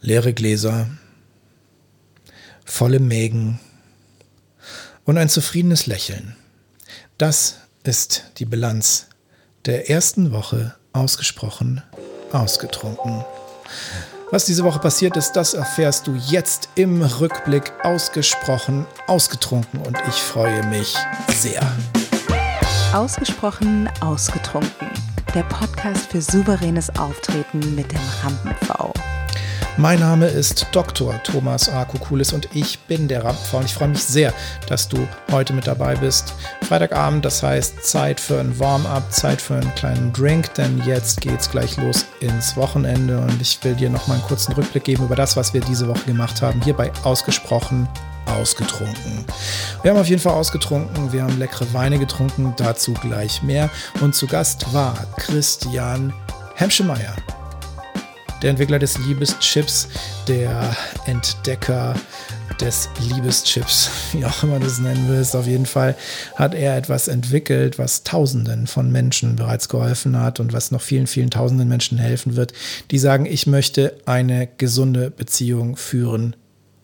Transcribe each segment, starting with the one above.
leere Gläser, volle Mägen und ein zufriedenes Lächeln. Das ist die Bilanz der ersten Woche ausgesprochen ausgetrunken. Was diese Woche passiert ist, das erfährst du jetzt im Rückblick ausgesprochen ausgetrunken und ich freue mich sehr. Ausgesprochen ausgetrunken. Der Podcast für souveränes Auftreten mit dem Rampen-V. Mein Name ist Dr. Thomas A. Und ich bin der Rampenv und ich freue mich sehr, dass du heute mit dabei bist. Freitagabend, das heißt Zeit für ein Warm-up, Zeit für einen kleinen Drink, denn jetzt geht's gleich los ins Wochenende und ich will dir noch mal einen kurzen Rückblick geben über das, was wir diese Woche gemacht haben, hierbei ausgesprochen ausgetrunken. Wir haben auf jeden Fall ausgetrunken, wir haben leckere Weine getrunken, dazu gleich mehr. Und zu Gast war Christian Hemschemeyer der Entwickler des Liebeschips, der Entdecker des Liebeschips, wie auch immer du es nennen willst. Auf jeden Fall hat er etwas entwickelt, was Tausenden von Menschen bereits geholfen hat und was noch vielen, vielen Tausenden Menschen helfen wird, die sagen, ich möchte eine gesunde Beziehung führen.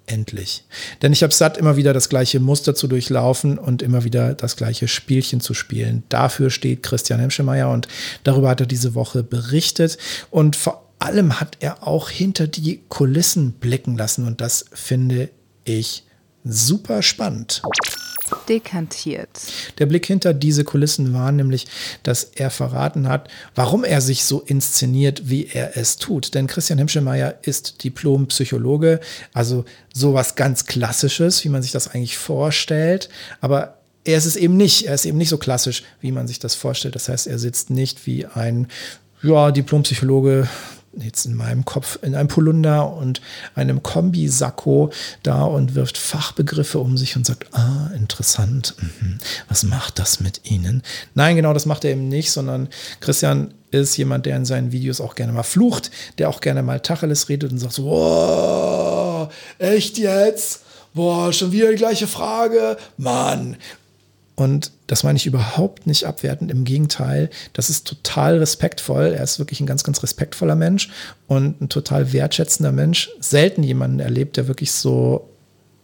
Endlich. Denn ich habe satt, immer wieder das gleiche Muster zu durchlaufen und immer wieder das gleiche Spielchen zu spielen. Dafür steht Christian Hemschemeyer und darüber hat er diese Woche berichtet. Und vor allem hat er auch hinter die Kulissen blicken lassen und das finde ich super spannend. Dekantiert. Der Blick hinter diese Kulissen war nämlich, dass er verraten hat, warum er sich so inszeniert, wie er es tut. Denn Christian Hemschemeyer ist Diplom-Psychologe, also sowas ganz Klassisches, wie man sich das eigentlich vorstellt. Aber er ist es eben nicht. Er ist eben nicht so klassisch, wie man sich das vorstellt. Das heißt, er sitzt nicht wie ein ja, Diplompsychologe jetzt in meinem Kopf in einem Polunder und einem Kombisacko da und wirft Fachbegriffe um sich und sagt, ah, interessant, mhm. was macht das mit Ihnen? Nein, genau das macht er eben nicht, sondern Christian ist jemand, der in seinen Videos auch gerne mal flucht, der auch gerne mal Tacheles redet und sagt so, oh, echt jetzt? Boah, schon wieder die gleiche Frage. Mann, und das meine ich überhaupt nicht abwertend. Im Gegenteil, das ist total respektvoll. Er ist wirklich ein ganz, ganz respektvoller Mensch und ein total wertschätzender Mensch. Selten jemanden erlebt, der wirklich so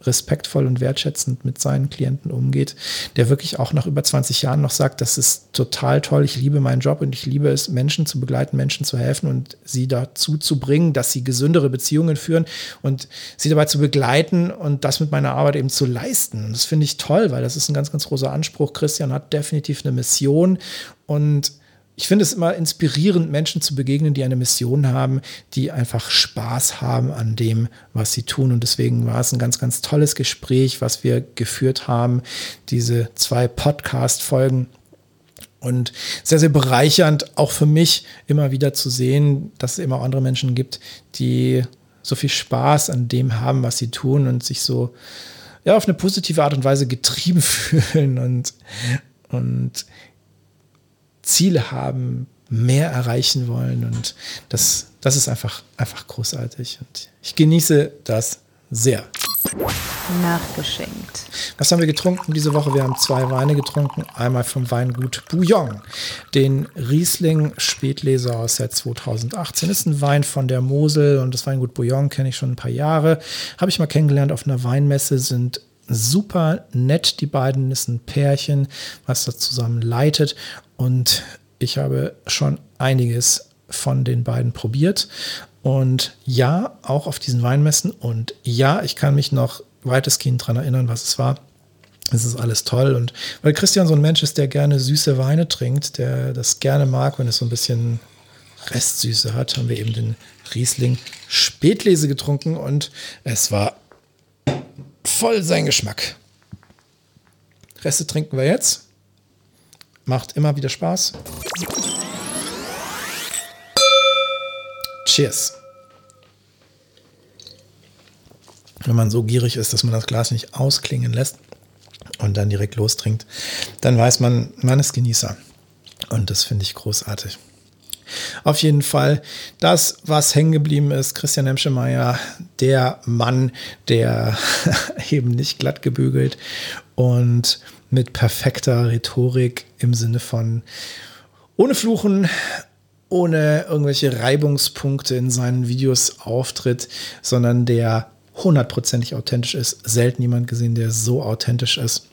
respektvoll und wertschätzend mit seinen Klienten umgeht, der wirklich auch nach über 20 Jahren noch sagt, das ist total toll, ich liebe meinen Job und ich liebe es, Menschen zu begleiten, Menschen zu helfen und sie dazu zu bringen, dass sie gesündere Beziehungen führen und sie dabei zu begleiten und das mit meiner Arbeit eben zu leisten. Das finde ich toll, weil das ist ein ganz, ganz großer Anspruch. Christian hat definitiv eine Mission und ich finde es immer inspirierend, Menschen zu begegnen, die eine Mission haben, die einfach Spaß haben an dem, was sie tun. Und deswegen war es ein ganz, ganz tolles Gespräch, was wir geführt haben. Diese zwei Podcast-Folgen. Und sehr, sehr bereichernd, auch für mich immer wieder zu sehen, dass es immer andere Menschen gibt, die so viel Spaß an dem haben, was sie tun und sich so ja, auf eine positive Art und Weise getrieben fühlen und, und Ziele haben, mehr erreichen wollen. Und das, das ist einfach, einfach großartig. Und ich genieße das sehr. Nachgeschenkt. Was haben wir getrunken diese Woche? Wir haben zwei Weine getrunken. Einmal vom Weingut Bouillon, den Riesling Spätleser aus der 2018. Das ist ein Wein von der Mosel und das Weingut Bouillon kenne ich schon ein paar Jahre. Habe ich mal kennengelernt auf einer Weinmesse, sind super nett, die beiden. ist ein Pärchen, was da zusammen leitet. Und ich habe schon einiges von den beiden probiert. Und ja, auch auf diesen Weinmessen. Und ja, ich kann mich noch weitestgehend daran erinnern, was es war. Es ist alles toll. Und weil Christian so ein Mensch ist, der gerne süße Weine trinkt, der das gerne mag, wenn es so ein bisschen Restsüße hat, haben wir eben den Riesling Spätlese getrunken und es war voll sein Geschmack. Reste trinken wir jetzt. Macht immer wieder Spaß. Cheers. Wenn man so gierig ist, dass man das Glas nicht ausklingen lässt und dann direkt lostrinkt, dann weiß man, man ist Genießer. Und das finde ich großartig. Auf jeden Fall das, was hängen geblieben ist, Christian Hemschemeyer, der Mann, der eben nicht glatt gebügelt und mit perfekter Rhetorik im Sinne von ohne Fluchen, ohne irgendwelche Reibungspunkte in seinen Videos auftritt, sondern der hundertprozentig authentisch ist. Selten jemand gesehen, der so authentisch ist.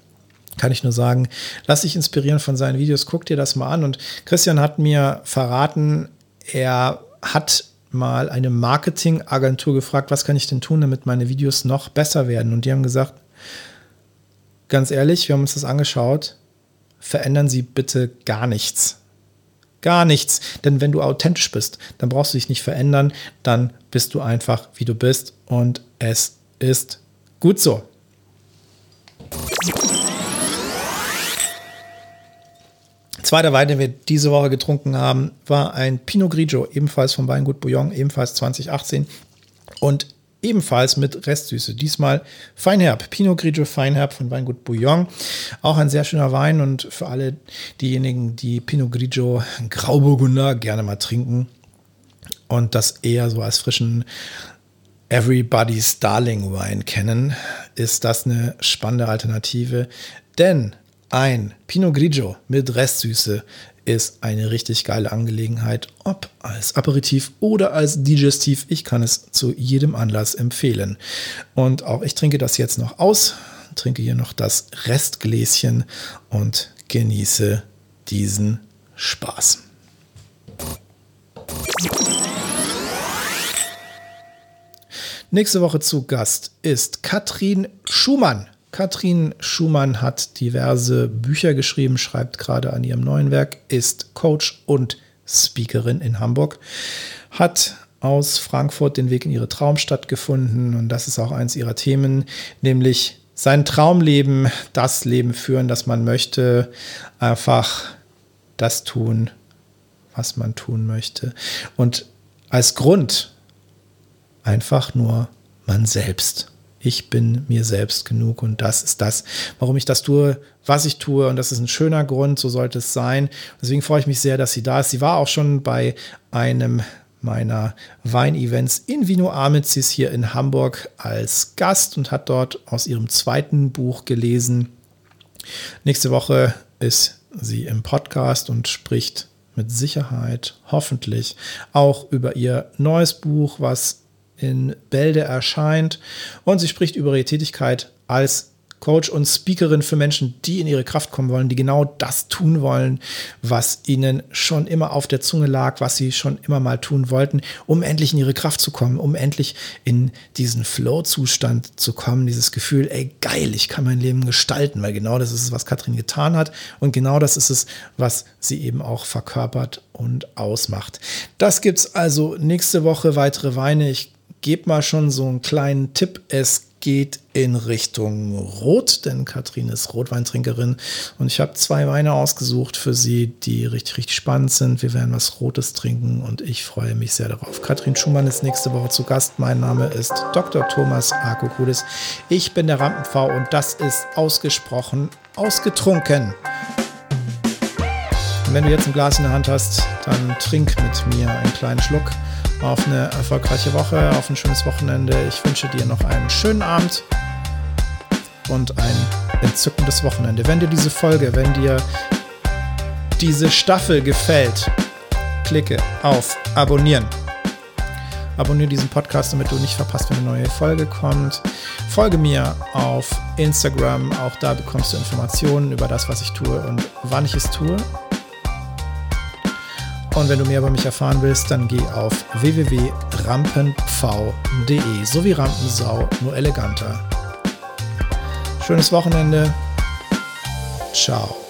Kann ich nur sagen, lass dich inspirieren von seinen Videos, guck dir das mal an. Und Christian hat mir verraten, er hat mal eine Marketingagentur gefragt, was kann ich denn tun, damit meine Videos noch besser werden? Und die haben gesagt, ganz ehrlich, wir haben uns das angeschaut, verändern Sie bitte gar nichts. Gar nichts. Denn wenn du authentisch bist, dann brauchst du dich nicht verändern, dann bist du einfach, wie du bist und es ist gut so. Zweiter Wein, den wir diese Woche getrunken haben, war ein Pinot Grigio, ebenfalls vom Weingut Bouillon, ebenfalls 2018. Und ebenfalls mit Restsüße. Diesmal Feinherb, Pinot Grigio Feinherb von Weingut Bouillon. Auch ein sehr schöner Wein und für alle diejenigen, die Pinot Grigio Grauburgunder gerne mal trinken und das eher so als frischen Everybody's Darling Wein kennen, ist das eine spannende Alternative, denn ein Pinot Grigio mit Restsüße ist eine richtig geile Angelegenheit, ob als Aperitif oder als Digestiv. Ich kann es zu jedem Anlass empfehlen. Und auch ich trinke das jetzt noch aus, trinke hier noch das Restgläschen und genieße diesen Spaß. Nächste Woche zu Gast ist Katrin Schumann. Katrin Schumann hat diverse Bücher geschrieben, schreibt gerade an ihrem neuen Werk, ist Coach und Speakerin in Hamburg, hat aus Frankfurt den Weg in ihre Traumstadt gefunden und das ist auch eins ihrer Themen, nämlich sein Traumleben, das Leben führen, das man möchte, einfach das tun, was man tun möchte. Und als Grund einfach nur man selbst ich bin mir selbst genug und das ist das, warum ich das tue, was ich tue und das ist ein schöner Grund, so sollte es sein. Deswegen freue ich mich sehr, dass sie da ist. Sie war auch schon bei einem meiner Weinevents in Vino Amicis hier in Hamburg als Gast und hat dort aus ihrem zweiten Buch gelesen. Nächste Woche ist sie im Podcast und spricht mit Sicherheit, hoffentlich, auch über ihr neues Buch, was in Bälde erscheint und sie spricht über ihre Tätigkeit als Coach und Speakerin für Menschen, die in ihre Kraft kommen wollen, die genau das tun wollen, was ihnen schon immer auf der Zunge lag, was sie schon immer mal tun wollten, um endlich in ihre Kraft zu kommen, um endlich in diesen Flow-Zustand zu kommen, dieses Gefühl, ey geil, ich kann mein Leben gestalten, weil genau das ist es, was Katrin getan hat und genau das ist es, was sie eben auch verkörpert und ausmacht. Das gibt's also nächste Woche weitere Weine. Ich gebe mal schon so einen kleinen Tipp. Es geht in Richtung Rot, denn Katrin ist Rotweintrinkerin und ich habe zwei Weine ausgesucht für sie, die richtig, richtig spannend sind. Wir werden was Rotes trinken und ich freue mich sehr darauf. Katrin Schumann ist nächste Woche zu Gast. Mein Name ist Dr. Thomas Arkokudis. Ich bin der Rampenv und das ist ausgesprochen ausgetrunken. Und wenn du jetzt ein Glas in der Hand hast, dann trink mit mir einen kleinen Schluck auf eine erfolgreiche Woche, auf ein schönes Wochenende. Ich wünsche dir noch einen schönen Abend und ein entzückendes Wochenende. Wenn dir diese Folge, wenn dir diese Staffel gefällt, klicke auf Abonnieren. Abonniere diesen Podcast, damit du nicht verpasst, wenn eine neue Folge kommt. Folge mir auf Instagram, auch da bekommst du Informationen über das, was ich tue und wann ich es tue. Und wenn du mehr über mich erfahren willst, dann geh auf www.rampenpv.de, so wie Rampensau, nur eleganter. Schönes Wochenende. Ciao.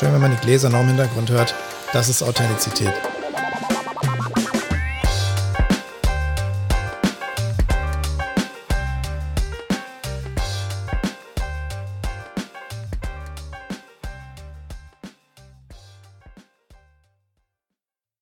Schön, wenn man die Gläser noch im Hintergrund hört. Das ist Authentizität.